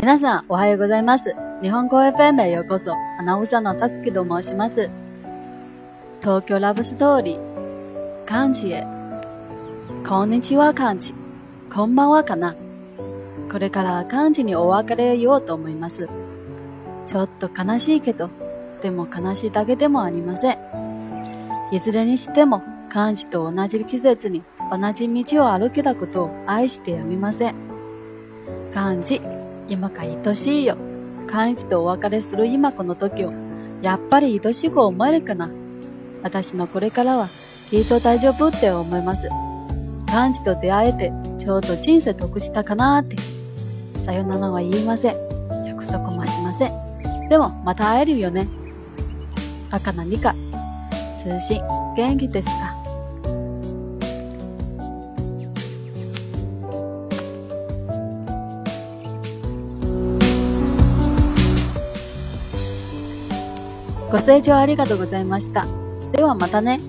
皆さん、おはようございます。日本語 FM へようこそ。アナウンサーのさつきと申します。東京ラブストーリー。漢字へ。こんにちは漢字。こんばんはかな。これから漢字にお別れようと思います。ちょっと悲しいけど、でも悲しいだけでもありません。いずれにしても、漢字と同じ季節に同じ道を歩けたことを愛してやみません。漢字、今か愛しいよ。漢字とお別れする今この時を、やっぱり愛しく思えるかな。私のこれからは、きっと大丈夫って思います。漢字と出会えて、ちょっと人生得したかなーって。さよならは言いません。約束もしません。でも、また会えるよね。赤何か。通信、元気ですか？ご清聴ありがとうございました。ではまたね。